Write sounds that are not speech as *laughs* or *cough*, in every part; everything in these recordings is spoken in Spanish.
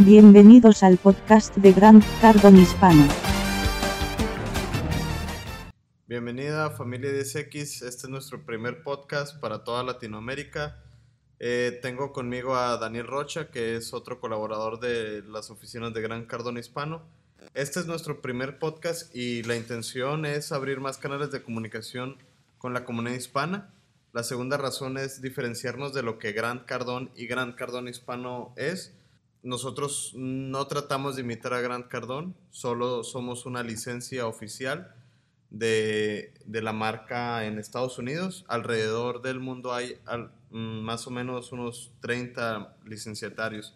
Bienvenidos al podcast de Grant Cardon Hispano. Bienvenida familia 10X, este es nuestro primer podcast para toda Latinoamérica. Eh, tengo conmigo a Daniel Rocha, que es otro colaborador de las oficinas de Gran Cardón Hispano. Este es nuestro primer podcast y la intención es abrir más canales de comunicación con la comunidad hispana. La segunda razón es diferenciarnos de lo que Gran Cardón y Gran Cardón Hispano es nosotros no tratamos de imitar a Grant Cardone, solo somos una licencia oficial de, la marca en Estados Unidos. Alrededor del mundo hay mm, más o menos unos 30 licenciatarios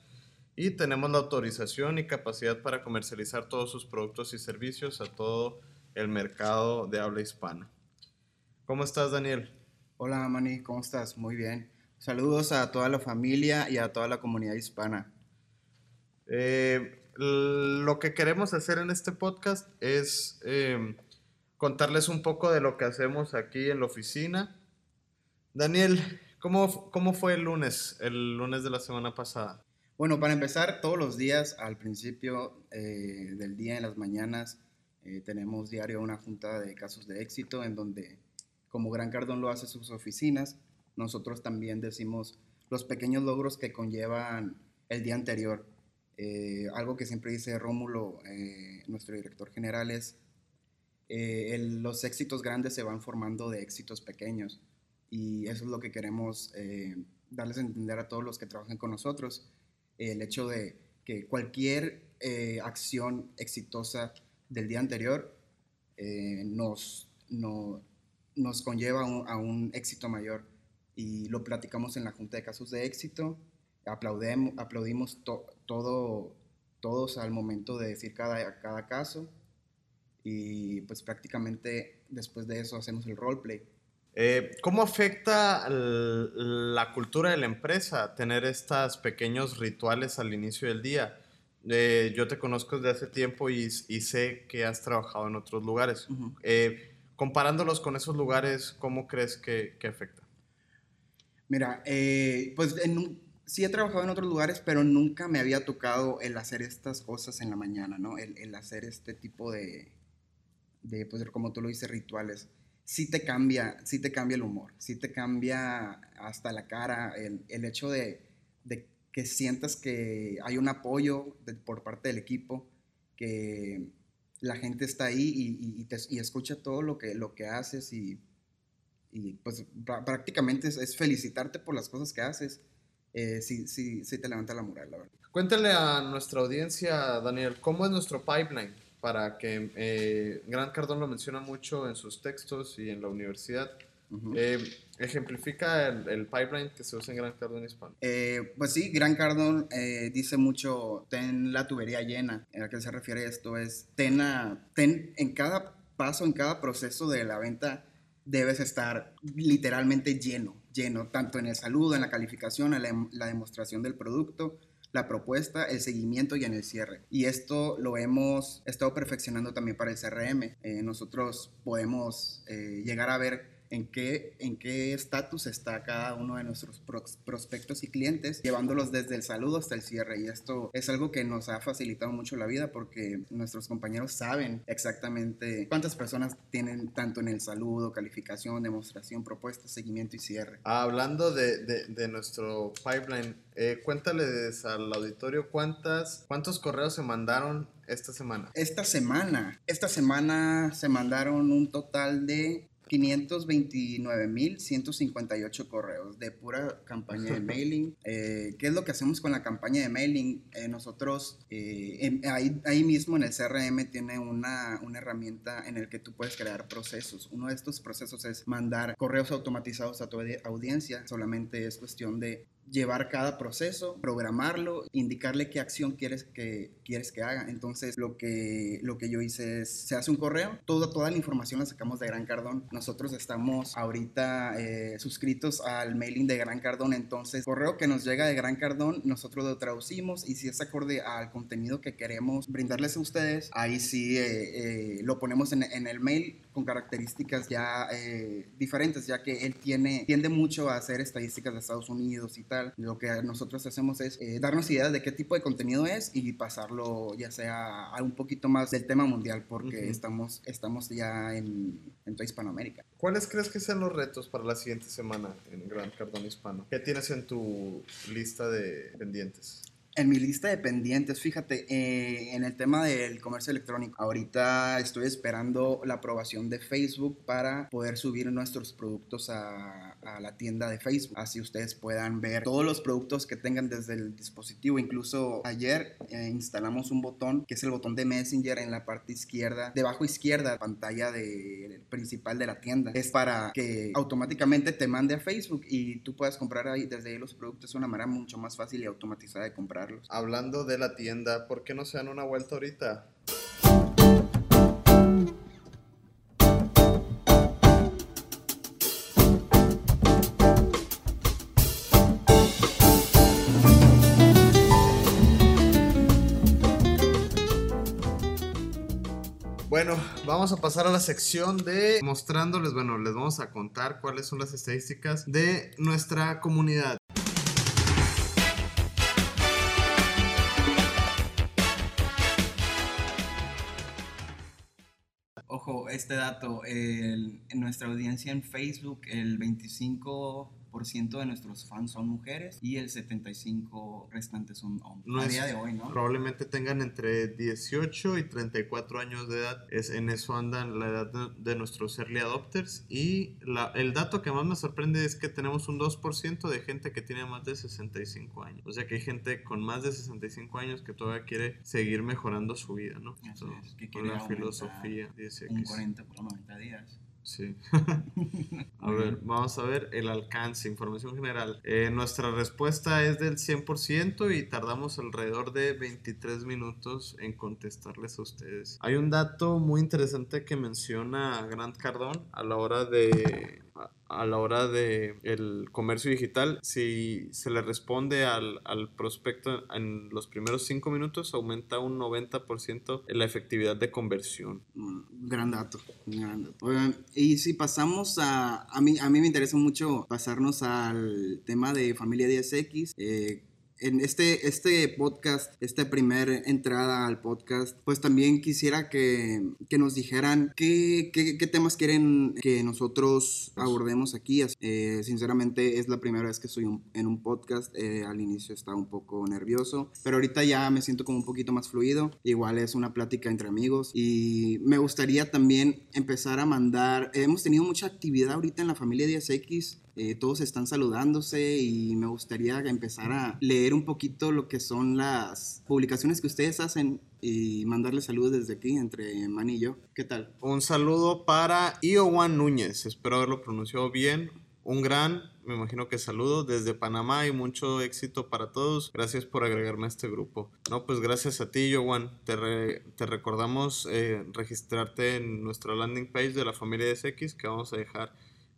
y tenemos la autorización y capacidad para comercializar todos sus productos y servicios a todo el mercado de habla hispana. ¿Cómo estás, Daniel? Hola, Manny, ¿cómo estás? Muy bien. Saludos a toda la familia y a toda la comunidad hispana. Eh, lo que queremos hacer en este podcast es em, contarles un poco de lo que hacemos aquí en la oficina. Daniel, ¿cómo, ¿cómo fue el lunes, el lunes de la semana pasada? Bueno, para empezar, todos los días al principio eh, del día, en las mañanas, eh, tenemos diario una junta de casos de éxito en donde, como Gran Cardón lo hace sus oficinas, nosotros también decimos los pequeños logros que conllevan el día anterior. Eh, algo que siempre dice Rómulo, eh, nuestro director general, es eh, los éxitos grandes se van formando de éxitos pequeños. Y eso es lo que queremos darles a entender a todos los que trabajan con nosotros. el hecho de que cualquier acción exitosa del día anterior nos, nos conlleva a un éxito mayor. Y lo platicamos en la Junta de Casos de Éxito aplaudemos, aplaudimos todo, todos al momento de decir cada, cada caso y pues prácticamente después de eso hacemos el roleplay. Eh, ¿Cómo afecta la cultura de la empresa tener estos pequeños rituales al inicio del día? Eh, yo te conozco desde hace tiempo y, sé que has trabajado en otros lugares. Eh, comparándolos con esos lugares, ¿cómo crees que, que afecta? Mira, pues en un, sí he trabajado en otros lugares, pero nunca me había tocado el hacer estas cosas en la mañana, ¿no? El, hacer este tipo de, de, pues como tú lo dices, rituales. Sí te cambia, sí te cambia el humor, sí te cambia hasta la cara, el, hecho de, que sientas que hay un apoyo por parte del equipo, que la gente está ahí y, te, escucha todo lo que, lo que haces y, pues prácticamente es felicitarte por las cosas que haces eh, sí, sí, sí te levanta la moral, la verdad. Cuéntale a nuestra audiencia, Daniel, ¿cómo es nuestro pipeline? Para que eh, Gran Cardón lo menciona mucho en sus textos y en la universidad. Eh, ejemplifica el, pipeline que se usa en Gran Cardón Hispano. Eh, pues sí, Gran Cardón dice mucho, ten la tubería llena. ¿A qué se refiere esto? Es ten, ten en cada paso, en cada proceso de la venta, debes estar literalmente lleno lleno, tanto en el saludo, en la calificación, en la, demostración del producto, la propuesta, el seguimiento y en el cierre. Y esto lo hemos estado perfeccionando también para el CRM. Eh, nosotros podemos eh, llegar a ver en qué en qué estatus está cada uno de nuestros prospectos y clientes, llevándolos desde el saludo hasta el cierre. Y esto es algo que nos ha facilitado mucho la vida porque nuestros compañeros saben exactamente cuántas personas tienen tanto en el saludo, calificación, demostración, propuesta, seguimiento y cierre. hablando de, de, nuestro pipeline, eh, cuéntales al auditorio cuántas, cuántos correos se mandaron esta semana. Esta semana, esta semana se mandaron un total de 529.158 correos de pura campaña de *laughs* mailing. Eh, ¿Qué es lo que hacemos con la campaña de mailing? Eh, nosotros eh, ahí, mismo en el CRM tiene una, una herramienta en el que tú puedes crear procesos. Uno de estos procesos es mandar correos automatizados a tu audiencia. Solamente es cuestión de llevar cada proceso, programarlo, indicarle qué acción quieres que, quieres que haga. Entonces, lo que, lo que yo hice es, se hace un correo, toda, toda la información la sacamos de Gran Cardón. Nosotros estamos ahorita eh, suscritos al mailing de Gran Cardón, entonces, correo que nos llega de Gran Cardón, nosotros lo traducimos y si es acorde al contenido que queremos brindarles a ustedes, ahí sí eh, eh, lo ponemos en, en el mail con características ya eh, diferentes, ya que él tiene, tiende mucho a hacer estadísticas de Estados Unidos y tal. Lo que nosotros hacemos es eh, darnos ideas de qué tipo de contenido es y pasarlo ya sea a un poquito más del tema mundial, porque estamos, estamos ya en, en toda Hispanoamérica. ¿Cuáles crees que sean los retos para la siguiente semana en Gran Cardón Hispano? ¿Qué tienes en tu lista de pendientes? En mi lista de pendientes, fíjate, eh, en el tema del comercio electrónico, ahorita estoy esperando la aprobación de Facebook para poder subir nuestros productos a, la tienda de Facebook. Así ustedes puedan ver todos los productos que tengan desde el dispositivo. Incluso ayer eh, instalamos un botón que es el botón de Messenger en la parte izquierda, debajo izquierda, pantalla principal de la tienda. Es para que automáticamente te mande a Facebook y tú puedas comprar ahí desde ahí los productos. Es una manera mucho más fácil y automatizada de Hablando de la tienda, ¿por qué no se dan una vuelta ahorita? Bueno, vamos a pasar a la sección de mostrándoles, bueno, les vamos a contar cuáles son las estadísticas de nuestra comunidad. Este dato, el- en nuestra audiencia en Facebook, el 25% de nuestros fans son mujeres y el 75% restantes son hombres. No a es- día de hoy, ¿no? Probablemente tengan entre 18 y 34 años de edad. Es, en eso andan la edad de, de nuestros early adopters. Y la- el dato que más me sorprende es que tenemos un 2% de gente que tiene más de 65 años. O sea que hay gente con más de 65 años que todavía quiere seguir mejorando su vida, ¿no? Así So, es, que con quiere filosofía 10X. Un 40 por 90 días. Sí. *laughs* A ver, vamos a ver el alcance, información general. Eh, nuestra respuesta es del 100% y tardamos alrededor de 23 minutos en contestarles a ustedes. Hay un dato muy interesante que menciona Grant Cardón a la hora de a- la hora de el comercio digital, si se le responde al, al prospecto en los primeros 5 minutos, aumenta un 90% en la efectividad de conversión. Mm, Gran dato, gran dato. Oigan, y si pasamos a, a mí, a mí me interesa mucho pasarnos al tema de Familia 10X. eh, en este, este podcast, esta primera entrada al podcast, pues también quisiera que, que nos dijeran qué, qué- temas quieren que nosotros abordemos aquí. Eh, sinceramente es la primera vez que estoy en un podcast. eh, al inicio estaba un poco nervioso, pero ahorita ya me siento como un poquito más fluido. Igual es una plática entre amigos y me gustaría también empezar a mandar. hemos tenido mucha actividad ahorita en la familia 10X. Eh, todos están saludándose y me gustaría empezar a leer un poquito lo que son las publicaciones que ustedes hacen y mandarles saludos desde aquí entre Manny y yo. ¿Qué tal? Un saludo para Iowan Núñez, espero haberlo pronunciado bien. Un gran, me imagino que saludo desde Panamá y mucho éxito para todos. Gracias por agregarme a este grupo. No, pues gracias a ti, Iowan. Te, re- te recordamos eh, registrarte en nuestra landing page de la familia DSX que vamos a dejar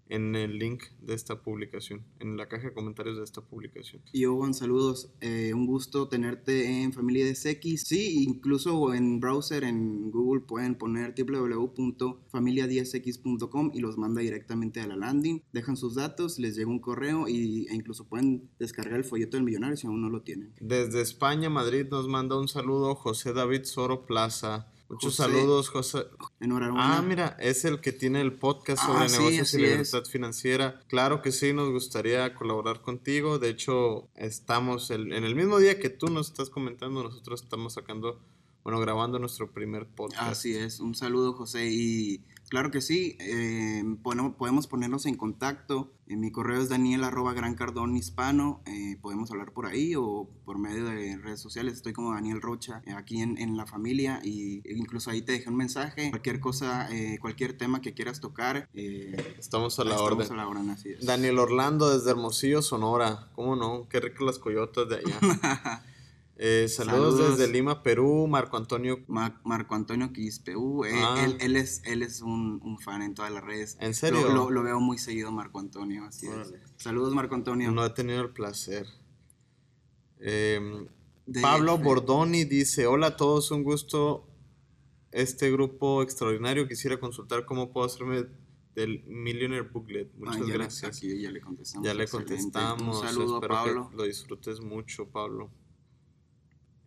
en el link de esta publicación, en la caja de comentarios de esta publicación. Yo, Juan, saludos. Eh, un gusto tenerte en Familia DSX. Sí, incluso en browser, en Google, pueden poner www.familia10x.com y los manda directamente a la landing. Dejan sus datos, les llega un correo y, e incluso pueden descargar el folleto del millonario si aún no lo tienen. Desde España, Madrid, nos manda un saludo José David Soro Plaza. Muchos José. saludos, José. Enhorabuena. Ah, mira, es el que tiene el podcast Ah, sobre sí, negocios y libertad financiera. Claro que sí, nos gustaría colaborar contigo. De hecho, estamos el- en el mismo día que tú nos estás comentando, nosotros estamos sacando, bueno, grabando nuestro primer podcast. Así es, un saludo José y claro que sí, eh, bueno, podemos ponernos en contacto, en mi correo es daniel arroba gran cardón hispano, eh, podemos hablar por ahí o por medio de redes sociales, estoy como Daniel Rocha eh, aquí en, en la familia y incluso ahí te dejé un mensaje, cualquier cosa, eh, cualquier tema que quieras tocar, eh, Estamos a la estamos orden. a la orden, así es. Daniel Orlando desde Hermosillo, Sonora. ¿Cómo no? Qué ricas las coyotas de allá. *laughs* Eh, saludos, Saludos. desde Lima, Perú. Marco Antonio. Ma- Marco Antonio Quispe, uh, eh, Ah. él, él es, él es un, un fan en todas las redes. ¿En serio? Lo, lo- lo veo muy seguido Marco Antonio, así Órale. es. Saludos Marco Antonio. No he tenido el placer. Em, Pablo Bordoni dice, hola a todos, un gusto este grupo extraordinario. Quisiera consultar cómo puedo hacerme del Millionaire Booklet. Muchas Ah, ya le- gracias. aquí ya le contestamos. Ya le contestamos. Un saludo Espero Pablo. que lo disfrutes mucho, Pablo.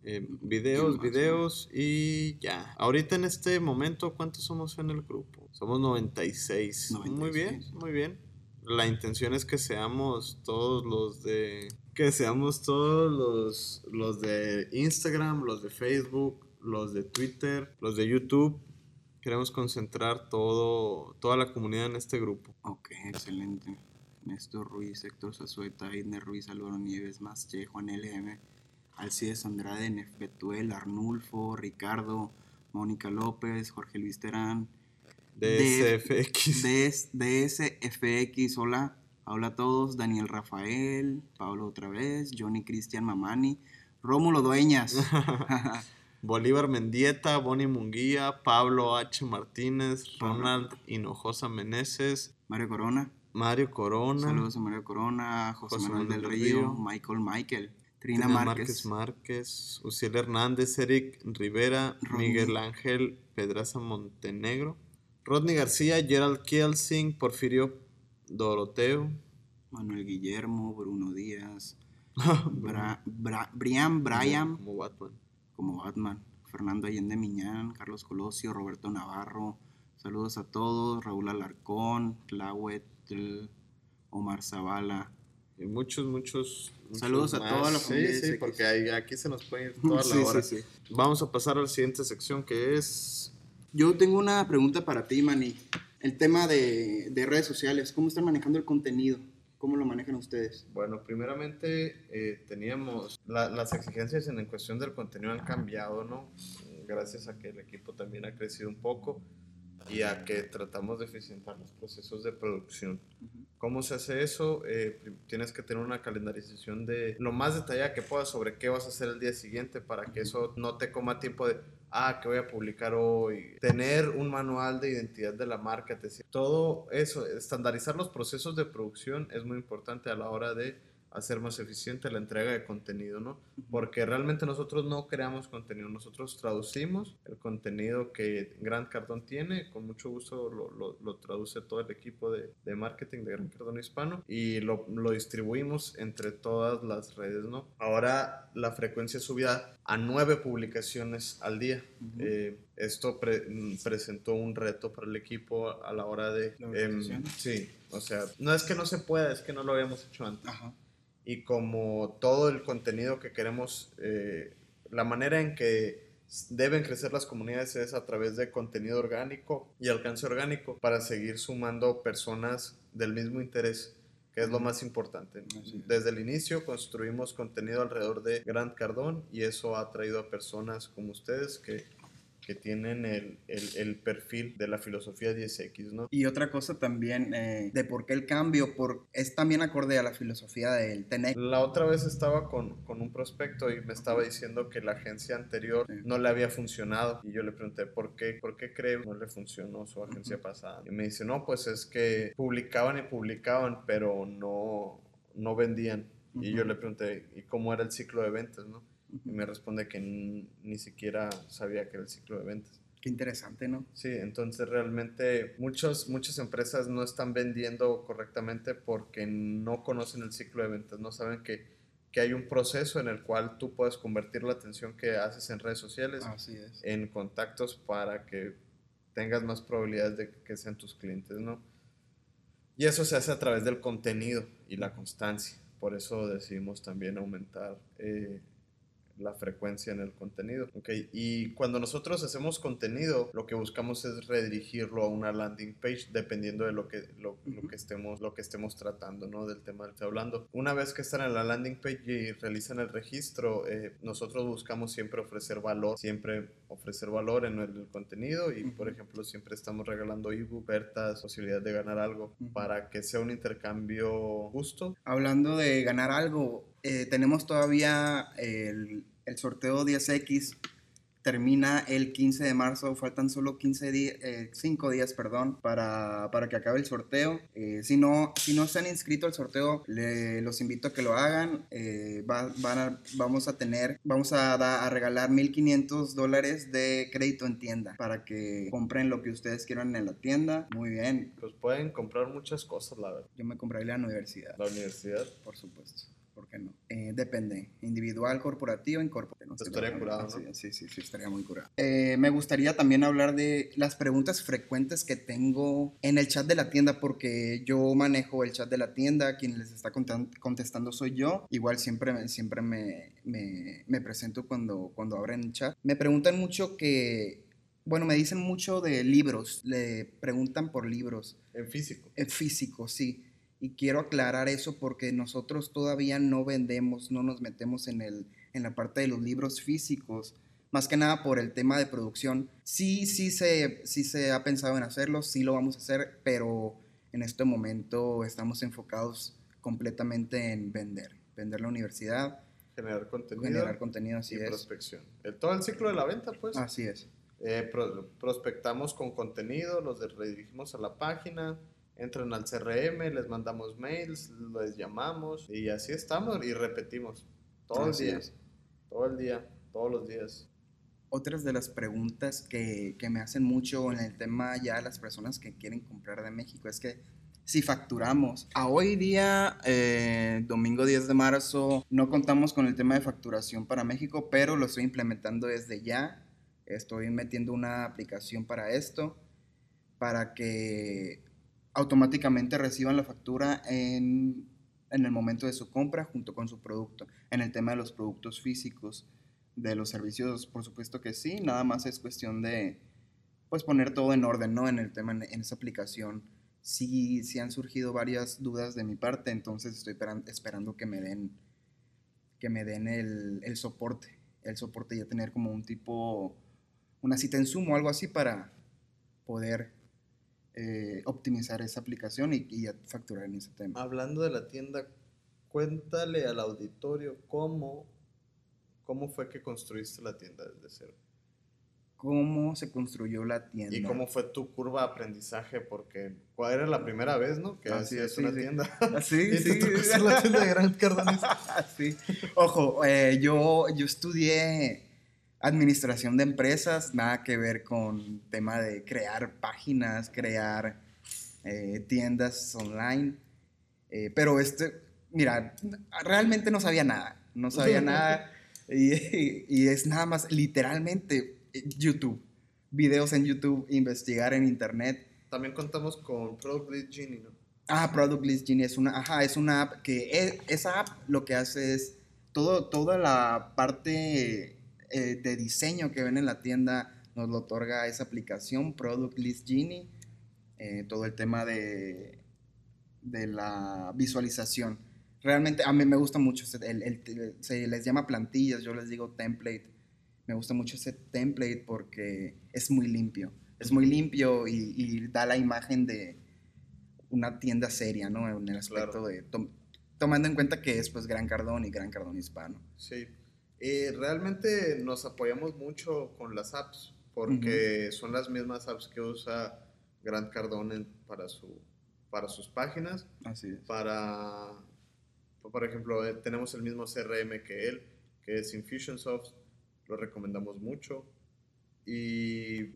Eh, ¿Quién videos, más, videos y ya. Ahorita en este momento, ¿cuántos somos en el grupo? Somos 96. Muy bien, 96. muy bien. La intención es que seamos todos los de... Que seamos todos los, los de Instagram, los de Facebook, los de Twitter, los de YouTube. Queremos concentrar todo, toda la comunidad en este grupo. Ok, excelente. Néstor Ruiz, Héctor Zazueta, Idner Ruiz, Álvaro Nieves, Masche, Juan LM, Alcides Andrade, Nef Betuel, Arnulfo, Ricardo, Mónica López, Jorge Luis Terán, DSFX. DS, DSFX, hola, hola a todos, Daniel Rafael, Pablo otra vez, Johnny Cristian Mamani, Rómulo Dueñas, *laughs* Bolívar Mendieta, Bonnie Munguía, Pablo H. Martínez, Ronald Hinojosa Meneses, Mario Corona, Mario Corona, saludos a Mario Corona, José, José Manuel del Río, Río, Michael Michael, Trina Tina Márquez, Márquez, Uciel Hernández, Eric Rivera, Rodney. Miguel Ángel Pedraza Montenegro, Rodney García, Gerald Kielsing, Porfirio Doroteo, Manuel Guillermo, Bruno Díaz, *laughs* Bra- Bra- Bra- Brian Bryan. como Batman. como Batman, Fernando Allende Miñán, Carlos Colosio, Roberto Navarro, saludos a todos, Raúl Alarcón, Tlahuetl, Omar Zavala. Y muchos, muchos, muchos Saludos a toda la familia Sí, porque ahí- aquí se nos puede ir *laughs* toda la Sí, hora. sí, sí. Vamos a pasar a la siguiente sección que es Yo tengo una pregunta para ti, Manny. El tema de, de redes sociales, ¿cómo están manejando el contenido? ¿Cómo lo manejan ustedes? Bueno, primeramente eh, teníamos la- las exigencias en, en cuestión del contenido han cambiado, ¿no? Gracias a que el equipo también ha crecido un poco y a que tratamos de eficientar los procesos de producción. ¿Cómo se hace eso? Eh, tienes que tener una calendarización de lo más detallada que puedas sobre qué vas a hacer el día siguiente para que eso no te coma tiempo de, ah, que voy a publicar hoy. Tener un manual de identidad de la marca, te todo eso, estandarizar los procesos de producción es muy importante a la hora de hacer más eficiente la entrega de contenido, ¿no? Porque realmente nosotros no creamos contenido, nosotros traducimos el contenido que Grant Cardón tiene, con mucho gusto lo, lo- lo traduce todo el equipo de, de marketing de Grant Cardón Hispano y lo, lo distribuimos entre todas las redes, ¿no? Ahora la frecuencia subida a nueve publicaciones al día. Ujú. Eh, esto pre- mm, presentó un reto para el equipo a la hora de... ¿La organización? sí, o sea, no es que no se pueda, es que no lo habíamos hecho antes Ajá. Y como todo el contenido que queremos, eh, la manera en que deben crecer las comunidades es a través de contenido orgánico y alcance orgánico para seguir sumando personas del mismo interés, que es lo más importante. Desde el inicio construimos contenido alrededor de Grant Cardón y eso ha traído a personas como ustedes que, que tienen el, el- el perfil de la filosofía 10X, ¿no? Y otra cosa también eh, de por qué el cambio, por, es también acorde a la filosofía del TENEC. La otra vez estaba con, con un prospecto y me estaba diciendo que la agencia anterior Sí. no le había funcionado. Y yo le pregunté, ¿por qué? ¿Por qué cree que no le funcionó su agencia Ujú. pasada? Y me dice, no, pues es que publicaban y publicaban, pero no, no vendían. Y yo le pregunté, ¿y cómo era el ciclo de ventas? ¿no? Y me responde que ni siquiera sabía que era el ciclo de ventas. Qué interesante, ¿no? Sí, entonces realmente muchos, muchas empresas no están vendiendo correctamente porque no conocen el ciclo de ventas, no saben que, que hay un proceso en el cual tú puedes convertir la atención que haces en redes sociales Así es. en contactos para que tengas más probabilidades de que sean tus clientes, ¿no? Y eso se hace a través del contenido y la constancia. Por eso decidimos también aumentar eh, la frecuencia en el contenido. ¿ok? Y cuando nosotros hacemos contenido, lo que buscamos es redirigirlo a una landing page dependiendo de lo que, lo, lo que, estemos, lo que estemos tratando, ¿no? Del tema del que hablando. Una vez que están en la landing page y realizan el registro, eh, nosotros buscamos siempre ofrecer valor, siempre ofrecer valor en el contenido y, por ejemplo, siempre estamos regalando ebook, ofertas, posibilidad de ganar algo para que sea un intercambio justo. Hablando de ganar algo, eh, tenemos todavía el, el sorteo 10X termina el 15 de marzo, faltan solo 15 días, 5 días, perdón, para, para, que acabe el sorteo. Eh, si, no, si no se han inscrito al sorteo, le, los invito a que lo hagan. Eh, van a, vamos a tener, vamos a, a regalar 1.500 dólares de crédito en tienda para que compren lo que ustedes quieran en la tienda. Muy bien. Pues pueden comprar muchas cosas, la verdad. Yo me compraría la universidad. La universidad. Por supuesto. ¿Por qué no? Eh, depende, individual, corporativo, incorporativo. No estaría curado, ¿no? Sí, sí, sí, estaría muy curado. Eh, me gustaría también hablar de las preguntas frecuentes que tengo en el chat de la tienda, porque yo manejo el chat de la tienda, quien les está contestando soy yo. Igual siempre, siempre me, me, me presento cuando, cuando abren el chat. Me preguntan mucho que bueno, me dicen mucho de libros, le preguntan por libros. En físico. En físico, sí. Y quiero aclarar eso porque nosotros todavía no vendemos, no nos metemos en, el, en la parte de los libros físicos, más que nada por el tema de producción. Sí, sí se, sí se ha pensado en hacerlo, sí lo vamos a hacer, pero en este momento estamos enfocados completamente en vender, vender la universidad. Generar contenido. Generar contenido, así y es. prospección. El, todo el ciclo de la venta, pues. Así es. Eh, prospectamos con contenido, los redirigimos a la página, entran al CRM, les mandamos mails, les llamamos y así estamos y repetimos todos los días, todo el día, todos los días. Otras de las preguntas que, que, me hacen mucho en el tema ya las personas que quieren comprar de México es que si facturamos. A hoy día, eh, domingo 10 de marzo, no contamos con el tema de facturación para México, pero lo estoy implementando desde ya. Estoy metiendo una aplicación para esto, para que automáticamente reciban la factura en, el momento de su compra junto con su producto. En el tema de los productos físicos, de los servicios, por supuesto que sí, nada más es cuestión de pues poner todo en orden, ¿no? En el tema, en, esa aplicación. Sí, sí han surgido varias dudas de mi parte, entonces estoy esperando que me den, que me den el, el soporte. El soporte ya tener como un tipo, una cita en Zoom o algo así para poder eh, optimizar esa aplicación y, facturar en ese tema. Hablando de la tienda, cuéntale al auditorio cómo, cómo fue que construiste la tienda desde cero. ¿Cómo se construyó la tienda? ¿Y cómo fue tu curva de aprendizaje? Porque ¿cuál era la primera vez, no? Que hacías sí, una tienda. Ah, sí, *laughs* sí. la tienda de Gran Cardones. *laughs* sí. Ojo, eh, yo, yo estudié administración de empresas, nada que ver con tema de crear páginas, crear eh, tiendas online. Eh, pero este, mira, realmente no sabía nada, no sabía *laughs* nada. Y, y, es nada más literalmente YouTube, videos en YouTube, investigar en internet. También contamos con Product List Genie, ¿no? Ah, Product List Genie es una, ajá, es una app que e, esa app lo que hace es todo, toda la parte eh, de diseño que ven en la tienda nos lo otorga esa aplicación, Product List Genie, eh, todo el tema de, de la visualización. Realmente a mí me gusta mucho, el, se les llama plantillas, yo les digo template. Me gusta mucho ese template porque es muy limpio. Es muy limpio y, da la imagen de una tienda seria, ¿no? En el aspecto de... tomando en cuenta que es pues Gran Cardón y Gran Cardón Hispano. Sí, eh, realmente nos apoyamos mucho con las apps porque son las mismas apps que usa Grant Cardone para, su, para sus páginas. Así es. Para, por ejemplo, eh, tenemos el mismo CRM que él, que es Infusionsoft, lo recomendamos mucho. Y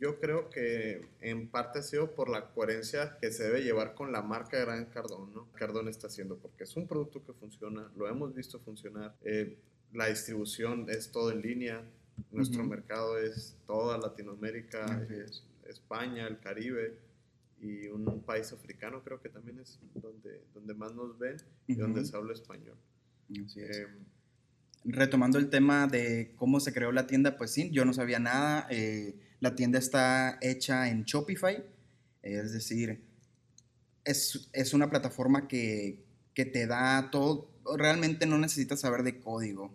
yo creo que en parte ha sido por la coherencia que se debe llevar con la marca Grant Cardone, ¿no? Cardone está haciendo, porque es un producto que funciona, lo hemos visto funcionar. Eh, la distribución es todo en línea. Nuestro mercado es toda Latinoamérica, España, el Caribe y un país africano creo que también es donde, donde más nos ven y donde se habla español. Em, Retomando el tema de cómo se creó la tienda, pues sí, yo no sabía nada. Eh, la tienda está hecha en Shopify, es decir, es, es una plataforma que, que te da todo, realmente no necesitas saber de código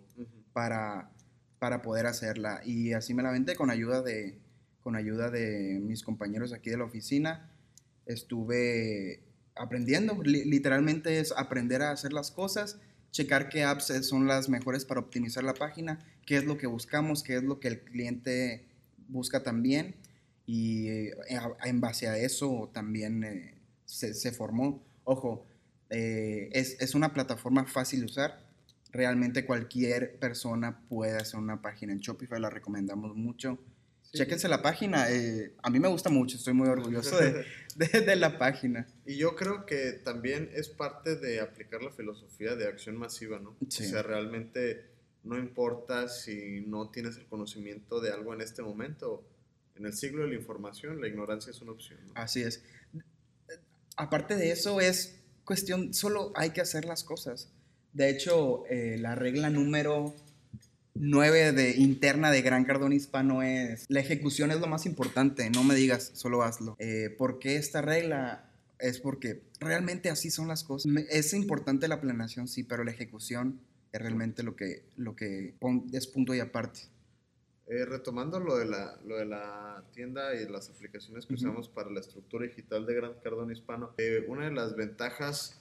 para, para poder hacerla. Y así me la vendé con ayuda de, con ayuda de mis compañeros aquí de la oficina. Estuve aprendiendo, literalmente es aprender a hacer las cosas, checar qué apps son las mejores para optimizar la página, qué es lo que buscamos, qué es lo que el cliente busca también y eh, en base a eso también eh, se, se, formó. Ojo, eh, es, es, una plataforma fácil de usar. Realmente cualquier persona puede hacer una página en Shopify, la recomendamos mucho. Sí. Chéquense la página, a mí me gusta mucho, estoy muy orgulloso de, *laughs* de, de, la página. Y yo creo que también es parte de aplicar la filosofía de acción masiva, ¿no? Sí. O sea, realmente no importa si no tienes el conocimiento de algo en este momento, en el siglo de la información, la ignorancia es una opción. ¿no? Así es. Aparte de eso, es cuestión, solo hay que hacer las cosas. De hecho, eh, la regla número 9 de, interna de Gran Cardón Hispano es, la ejecución es lo más importante, no me digas, solo hazlo. Eh, ¿Por qué esta regla? Es porque realmente así son las cosas. Es importante la planeación, sí, pero la ejecución es realmente lo que, lo que es punto y aparte. Eh, retomando lo de, la, lo de la tienda y las aplicaciones que uh -huh. usamos para la estructura digital de Gran Cardón Hispano, eh, una de las ventajas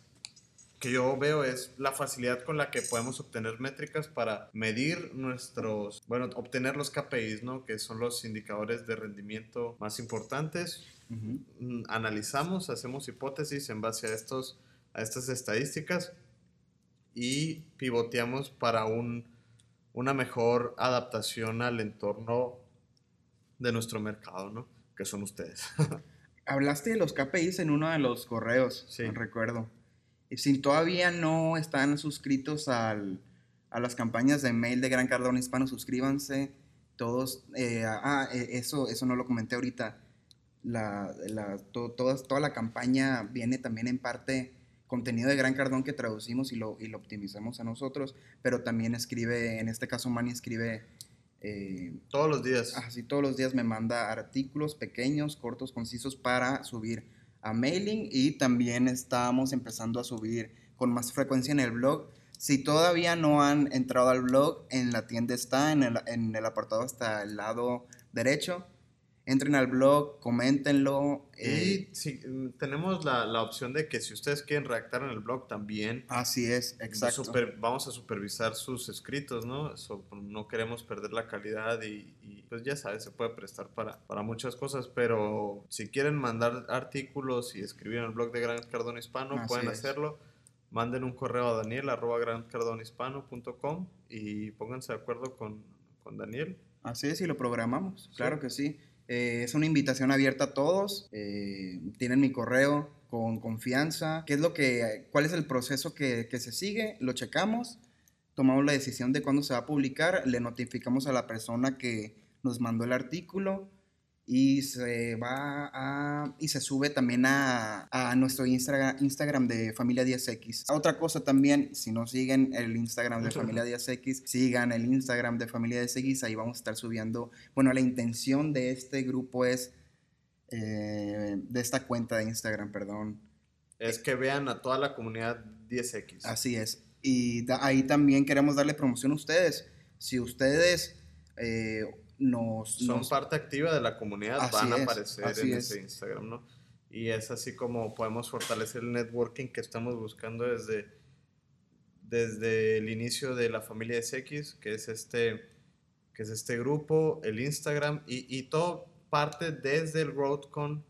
que yo veo es la facilidad con la que podemos obtener métricas para medir nuestros, bueno, obtener los KPIs, ¿no? Que son los indicadores de rendimiento más importantes. Uh -huh. Analizamos, hacemos hipótesis en base a, estos, a estas estadísticas y pivoteamos para un una mejor adaptación al entorno de nuestro mercado, ¿no? Que son ustedes. *laughs* Hablaste de los KPIs en uno de los correos, sí. recuerdo. Y si todavía no están suscritos al, a las campañas de mail de Gran Cardón Hispano, suscríbanse. Todos, eh, ah, eso, eso no lo comenté ahorita. La, la, to, toda la campaña viene también en parte contenido de Gran Cardón que traducimos y lo, y lo optimizamos a nosotros, pero también escribe, en este caso Manny escribe... Eh, todos los días. Así todos los días me manda artículos pequeños, cortos, concisos para subir a mailing y también estamos empezando a subir con más frecuencia en el blog. Si todavía no han entrado al blog, en la tienda está, en el, en el apartado hasta el lado derecho entren al blog, coméntenlo. Eh. Y si, tenemos la, la, opción de que si ustedes quieren redactar en el blog también. Así es, exacto. Super, vamos a supervisar sus escritos, ¿no? So, no queremos perder la calidad y, y, pues ya sabes, se puede prestar para, para muchas cosas, pero si quieren mandar artículos y escribir en el blog de Gran Cardón Hispano, Así pueden es. hacerlo. Manden un correo a daniel arroba grandcardonhispano.com y pónganse de acuerdo con, con Daniel. Así es, y lo programamos, sí. claro que sí. Eh, es una invitación abierta a todos. Eh, tienen mi correo con confianza. ¿Qué es lo que, cuál es el proceso que, que, se sigue? Lo checamos, tomamos la decisión de cuándo se va a publicar, le notificamos a la persona que nos mandó el artículo y se va a y se sube también a, a nuestro Instagram, Instagram de Familia 10X. Otra cosa también, si no siguen el Instagram de Familia 10X, sigan el Instagram de Familia 10X, ahí vamos a estar subiendo, bueno, la intención de este grupo es, eh, de esta cuenta de Instagram, perdón. Es que vean a toda la comunidad 10X. Así es. Y da, ahí también queremos darle promoción a ustedes. Si ustedes... Eh, nos, son nos... parte activa de la comunidad, así van a aparecer en es. ese Instagram, ¿no? Y es así como podemos fortalecer el networking que estamos buscando desde, desde el inicio de la familia SX, que es este, que es este grupo, el Instagram y, y todo parte desde el RoadCon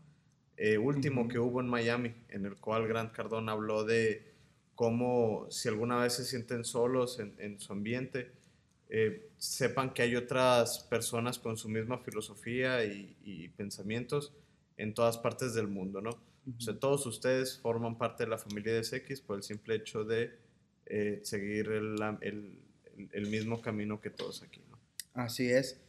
eh, último uh -huh. que hubo en Miami, en el cual Grant Cardone habló de cómo si alguna vez se sienten solos en, en su ambiente, eh, sepan que hay otras personas con su misma filosofía y, y, pensamientos en todas partes del mundo, ¿no? Uh -huh. O sea, todos ustedes forman parte de la familia de SX por el simple hecho de eh, seguir el, el, el, mismo camino que todos aquí, ¿no? Así es.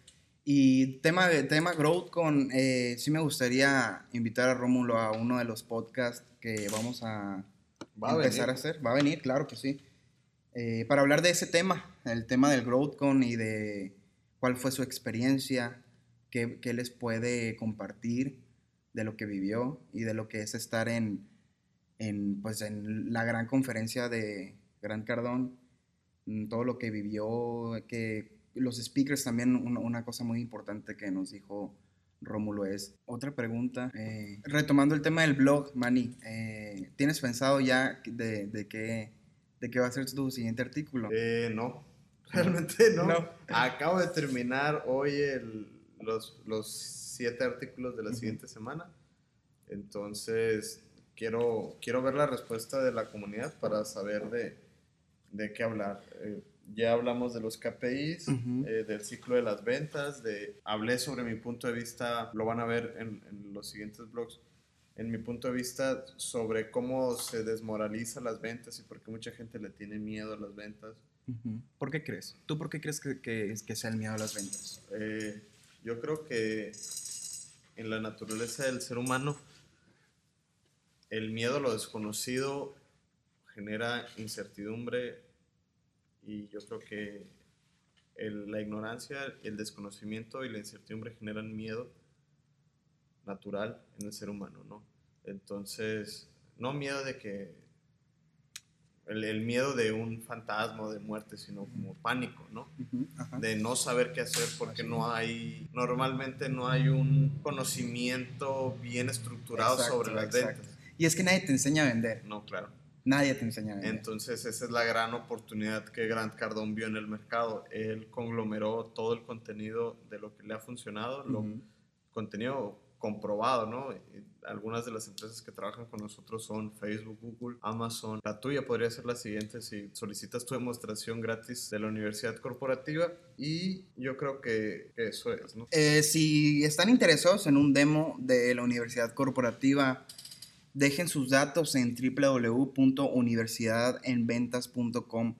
Y tema, tema Growth con, eh, sí me gustaría invitar a Rómulo a uno de los podcasts que vamos a, Va a empezar venir. a hacer. Va a venir, claro que sí. Eh, para hablar de ese tema, el tema del GrowthCon y de cuál fue su experiencia, qué, les puede compartir de lo que vivió y de lo que es estar en, en, pues en la gran conferencia de Gran Cardón, mm, todo lo que vivió, que los speakers también, una, cosa muy importante que nos dijo Rómulo es, otra pregunta, eh, retomando el tema del blog, Manny, eh, ¿tienes pensado ya de, de qué de qué va a ser tu siguiente artículo? Eh, no, *laughs* Realmente no. No. Acabo de terminar hoy el- los, los siete artículos de la Ujú. siguiente semana. Entonces, quiero, quiero ver la respuesta de la comunidad para saber de, de qué hablar. Eh, ya hablamos de los KPIs, Ujú. eh, del ciclo de las ventas, de, hablé sobre mi punto de vista, lo van a ver en, en los siguientes blogs, en mi punto de vista sobre cómo se desmoraliza las ventas y por qué mucha gente le tiene miedo a las ventas. ¿Por qué crees? ¿Tú por qué crees que, que, que sea el miedo a las ventas? Eh, yo creo que en la naturaleza del ser humano, el miedo a lo desconocido genera incertidumbre y yo creo que el- la ignorancia, el desconocimiento y la incertidumbre generan miedo natural en el ser humano, ¿no? Entonces, no miedo de que el, el miedo de un fantasma o de muerte, sino como pánico, ¿no? Ujú, ajá. de no saber qué hacer porque Así no hay, normalmente no hay un conocimiento bien estructurado Exacto, sobre las exacto. ventas. Y es que nadie te enseña a vender. No, claro. Nadie te enseña a vender. Entonces esa es la gran oportunidad que Grant Cardone vio en el mercado. Él conglomeró todo el contenido de lo que le ha funcionado, lo Ujú. contenido comprobado, ¿no? Algunas de las empresas que trabajan con nosotros son Facebook, Google, Amazon. La tuya podría ser la siguiente si solicitas tu demostración gratis de la universidad corporativa y yo creo que eso es, ¿no? Eh, si están interesados en un demo de la universidad corporativa, dejen sus datos en www.universidadenventas.com.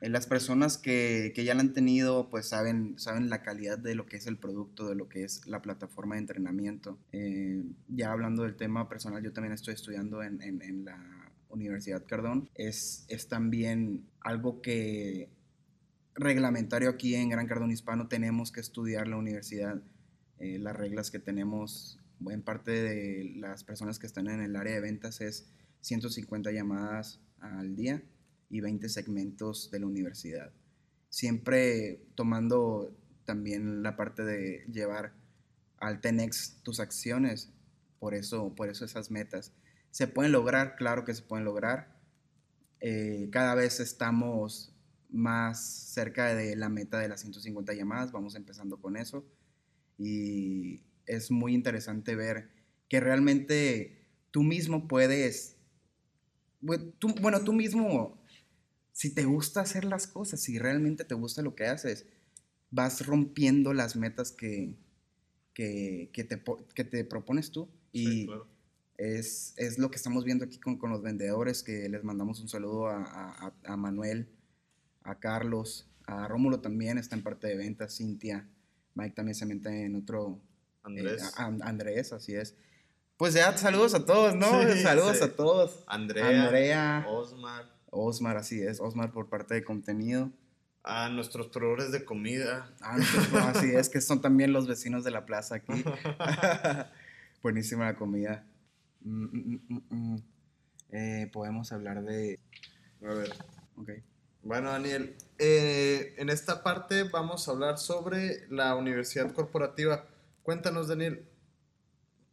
Las personas que, que ya la han tenido, pues saben, saben la calidad de lo que es el producto, de lo que es la plataforma de entrenamiento. Eh, ya hablando del tema personal, yo también estoy estudiando en, en- en la Universidad Cardón. Es, es también algo que reglamentario aquí en Gran Cardón Hispano tenemos que estudiar la universidad, eh, las reglas que tenemos, en parte de las personas que están en el área de ventas es 150 llamadas al día y 20 segmentos de la universidad. Siempre tomando también la parte de llevar al 10x tus acciones, por eso, por eso esas metas. ¿Se pueden lograr? Claro que se pueden lograr. Eh, cada vez estamos más cerca de la meta de las 150 llamadas, vamos empezando con eso. Y es muy interesante ver que realmente tú mismo puedes, tú- bueno, tú mismo, si te gusta hacer las cosas, si realmente te gusta lo que haces, vas rompiendo las metas que, que, que te, que te propones tú. Y Sí, claro. es, es lo que estamos viendo aquí con, con los vendedores, que les mandamos un saludo a, a- Manuel, a Carlos, a Rómulo también está en parte de ventas, Cintia, Mike también se mete en otro, eh, Andrés, a- Andrés, así es. Pues ya, saludos a todos, ¿no? Sí, saludos sí. a todos. Andrea, Andrea, Osmar, Osmar, así es, Osmar por parte de contenido. a nuestros proveedores de comida. Ah, nuestros- así es, que son también los vecinos de la plaza aquí. *laughs* *laughs* Buenísima la comida. Mm, mm, mm. Eh, podemos hablar de... A ver. Ok. Bueno, Daniel, eh, en esta parte vamos a hablar sobre la universidad corporativa. Cuéntanos, Daniel,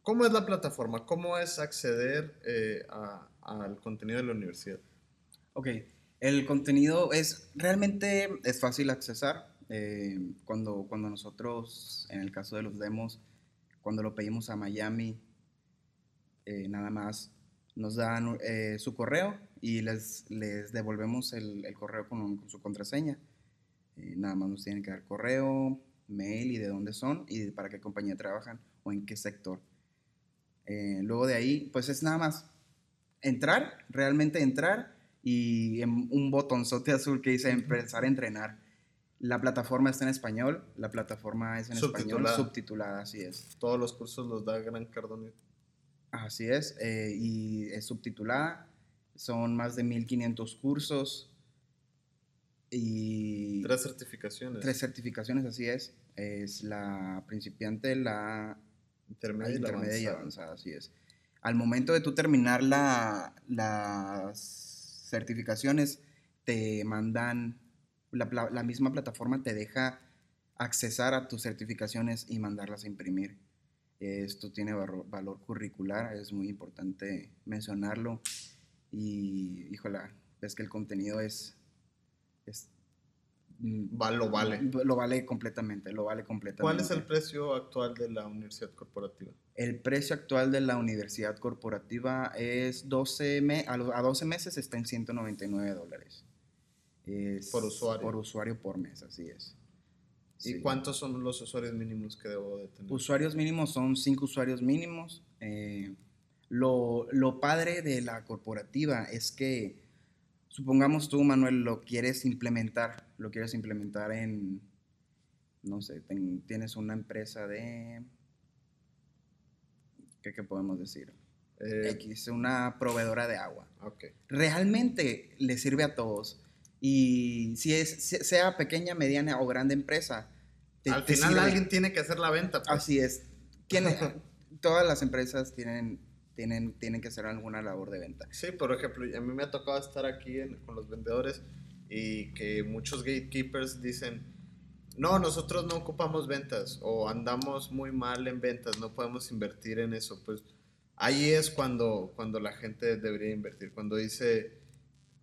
¿cómo es la plataforma? ¿Cómo es acceder eh, al contenido de la universidad? Ok, el contenido es realmente es fácil accesar. eh, cuando, cuando nosotros, en el caso de los demos, cuando lo pedimos a Miami, eh, nada más nos dan eh, su correo y les, les devolvemos el, correo con, con su contraseña. Eh, nada más nos tienen que dar correo, mail y de dónde son y para qué compañía trabajan o en qué sector. Luego de ahí, pues es nada más entrar, realmente entrar y en un botonzote azul que dice empezar a entrenar. La plataforma está en español, la plataforma es en Subtitulada. español, subtitulada, así es. Todos los cursos los da Gran Cardone. Así es, eh, y es subtitulada, son más de 1500 cursos y Tres certificaciones. tres certificaciones, así es. Es la principiante, la Intermedia y la intermedia y avanzada. avanzada, así es. Al momento de tú terminar la- las certificaciones, te mandan, la, misma plataforma te deja accesar a tus certificaciones y mandarlas a imprimir. Esto tiene valor, valor curricular, es muy importante mencionarlo. Y, híjola, ves que el contenido es, es mm, Va- lo vale. Lo vale completamente, lo vale completamente. ¿Cuál es el precio actual de la universidad corporativa? El precio actual de la universidad corporativa es 12 me- a, a 12 meses está en 199 dólares. Es Por usuario. Por usuario por mes, así es. ¿Y Sí. cuántos son los usuarios mínimos que debo de tener? Usuarios mínimos son 5 usuarios mínimos. Eh, lo, lo padre de la corporativa es que, supongamos tú, Manuel, lo quieres implementar, lo quieres implementar en, no sé, ten- tienes una empresa de, ¿qué, qué podemos decir? Eh, X, una proveedora de agua. ok. Realmente le sirve a todos. Y si es, se- sea pequeña, mediana o grande empresa, te- Al te final sirve. alguien tiene que hacer la venta. pues. Así es. *laughs* Todas las empresas tienen, tienen, tienen que hacer alguna labor de venta. Sí, por ejemplo, a mí me ha tocado estar aquí en- con los vendedores y que muchos gatekeepers dicen, no, nosotros no ocupamos ventas o andamos muy mal en ventas, no podemos invertir en eso. Pues ahí es cuando, cuando la gente debería invertir, cuando dice,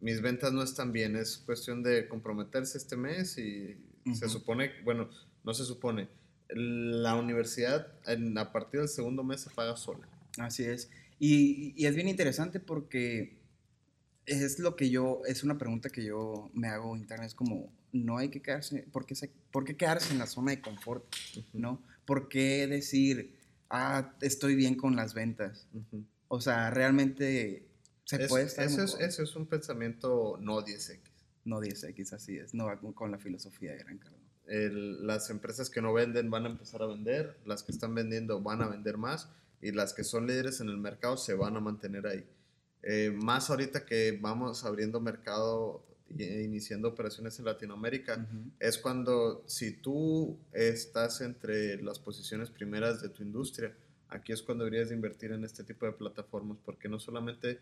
mis ventas no están bien, es cuestión de comprometerse este mes y se supone, bueno, no se supone, la universidad en- a partir del segundo mes se paga sola. Así es. Y, y es bien interesante porque es lo que yo, es una pregunta que yo me hago interna, es como, no hay que quedarse, ¿por qué, se- por qué quedarse en la zona de confort? ¿No? ¿Por qué decir, ah, estoy bien con las ventas? O sea, realmente se Es- puede estar eso, es, eso es un pensamiento no 10X. No 10X, así es, no va con, con la filosofía de Gran Cardón. El- las empresas que no venden van a empezar a vender, las que están vendiendo van a vender más y las que son líderes en el mercado se van a mantener ahí. Eh, más ahorita que vamos abriendo mercado e iniciando operaciones en Latinoamérica, Ujú. es cuando si tú estás entre las posiciones primeras de tu industria, aquí es cuando deberías de invertir en este tipo de plataformas porque no solamente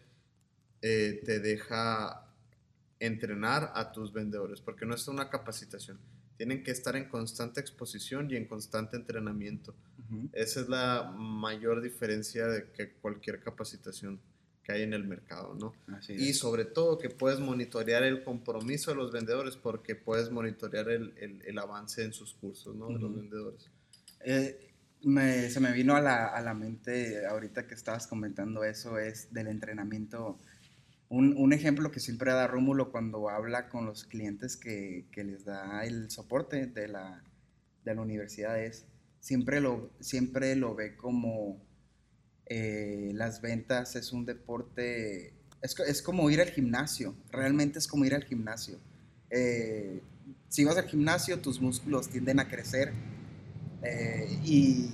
eh, te deja entrenar a tus vendedores, porque no es una capacitación, tienen que estar en constante exposición y en constante entrenamiento. Ujú. Esa es la mayor diferencia de que cualquier capacitación que hay en el mercado, ¿no? Así Y es. sobre todo que puedes monitorear el compromiso de los vendedores porque puedes monitorear el, el- el avance en sus cursos, ¿no? De los Ujú. vendedores. Eh, me- se me vino a la, a la mente ahorita que estabas comentando eso, es del entrenamiento. Un, un ejemplo que siempre da Rómulo cuando habla con los clientes que, que les da el soporte de la, de la universidad es, siempre lo, siempre lo ve como eh, las ventas es un deporte, es, es como ir al gimnasio, realmente es como ir al gimnasio. Eh, si vas al gimnasio, tus músculos tienden a crecer eh, y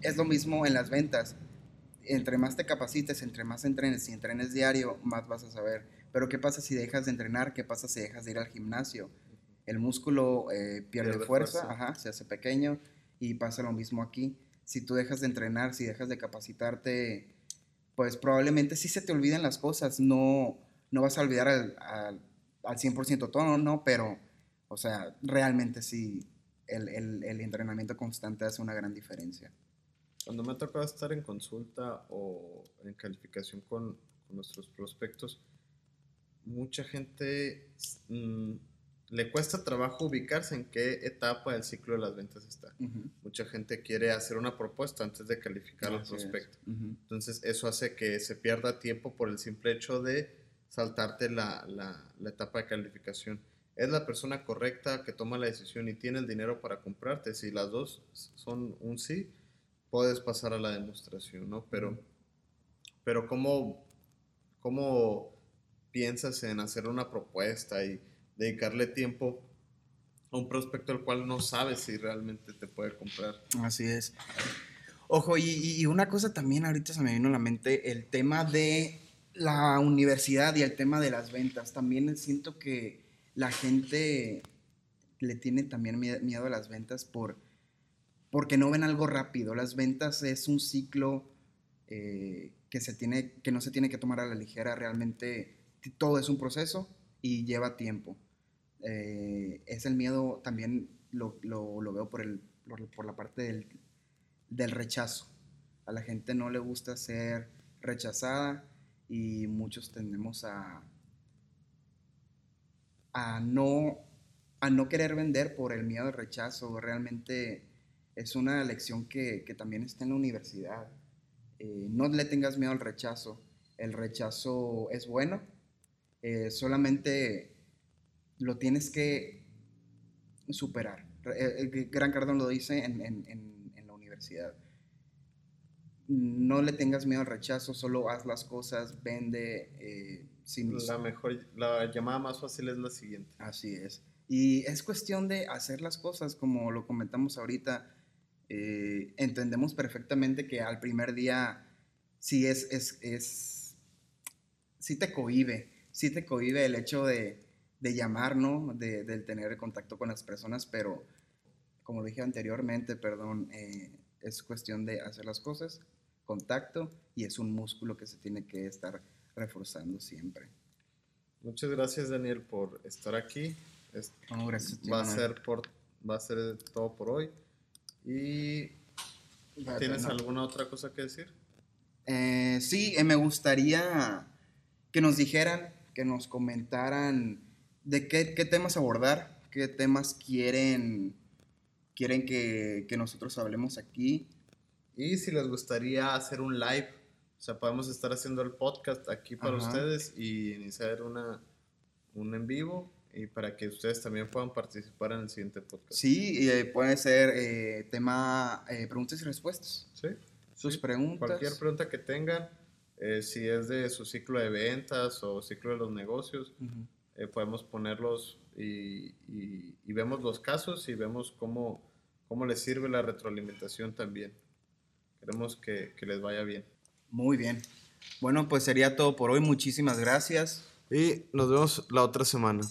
es lo mismo en las ventas. Entre más te capacites, entre más entrenes, si entrenes diario, más vas a saber. Pero ¿qué pasa si dejas de entrenar? ¿Qué pasa si dejas de ir al gimnasio? El músculo pierde, Pierde fuerza, fuerza. ajá, se hace pequeño y pasa lo mismo aquí. Si tú dejas de entrenar, si dejas de capacitarte, pues probablemente sí se te olviden las cosas. No, no vas a olvidar al, al, al 100% todo, ¿no? Pero, o sea, realmente sí, el, el, el entrenamiento constante hace una gran diferencia. Cuando me ha tocado estar en consulta o en calificación con, con nuestros prospectos, mucha gente mm, le cuesta trabajo ubicarse en qué etapa del ciclo de las ventas está. Mucha gente quiere hacer una propuesta antes de calificar al es. prospecto. Entonces eso hace que se pierda tiempo por el simple hecho de saltarte la, la- la etapa de calificación. Es la persona correcta que toma la decisión y tiene el dinero para comprarte. Si las dos son un sí, puedes pasar a la demostración, ¿no? Pero, pero ¿cómo, ¿cómo piensas en hacer una propuesta y dedicarle tiempo a un prospecto al cual no sabes si realmente te puede comprar? Así es. Ojo, y, una cosa también ahorita se me vino a la mente, el tema de la universidad y el tema de las ventas. También siento que la gente le tiene también mie- miedo a las ventas por, porque no ven algo rápido. Las ventas es un ciclo eh, que, se tiene, que no se tiene que tomar a la ligera. Realmente todo es un proceso y lleva tiempo. Eh, es el miedo también lo, lo- veo por, el, por la parte del, del rechazo. A la gente no le gusta ser rechazada y muchos tendemos a, a no a no querer vender por el miedo al rechazo. Realmente es una lección que, que también está en la universidad. Eh, no le tengas miedo al rechazo. El rechazo es bueno. Eh, solamente lo tienes que superar. Gran Cardón lo dice en, en, en, la universidad. No le tengas miedo al rechazo, solo haz las cosas, vende. Eh, sin... La mejor, la llamada más fácil es la siguiente. Así es. Y es cuestión de hacer las cosas, como lo comentamos ahorita eh, entendemos perfectamente que al primer día sí es, es, es, sí te cohibe, sí te cohibe el hecho de, de llamar, ¿no? De, del tener contacto con las personas, pero como lo dije anteriormente, perdón, eh, es cuestión de hacer las cosas, contacto, y es un músculo que se tiene que estar reforzando siempre. Muchas gracias, Daniel, por estar aquí. gracias, va, a ser por, va a ser todo por hoy. ¿Y tienes alguna otra cosa que decir? Eh, sí, eh, me gustaría que nos dijeran, que nos comentaran de qué, temas abordar, qué temas quieren, quieren que, nosotros hablemos aquí. Y si les gustaría hacer un live, o sea, podemos estar haciendo el podcast aquí para ustedes y iniciar una, un en vivo y para que ustedes también puedan participar en el siguiente podcast. Sí, eh, puede ser eh, tema eh, preguntas y respuestas. Sí. Sus preguntas. Cualquier pregunta que tengan, si es de su ciclo de ventas o ciclo de los negocios, podemos ponerlos y, y, vemos los casos y vemos cómo, cómo les sirve la retroalimentación también. Queremos que, que les vaya bien. Muy bien. Bueno, pues sería todo por hoy. Muchísimas gracias. Y nos vemos la otra semana.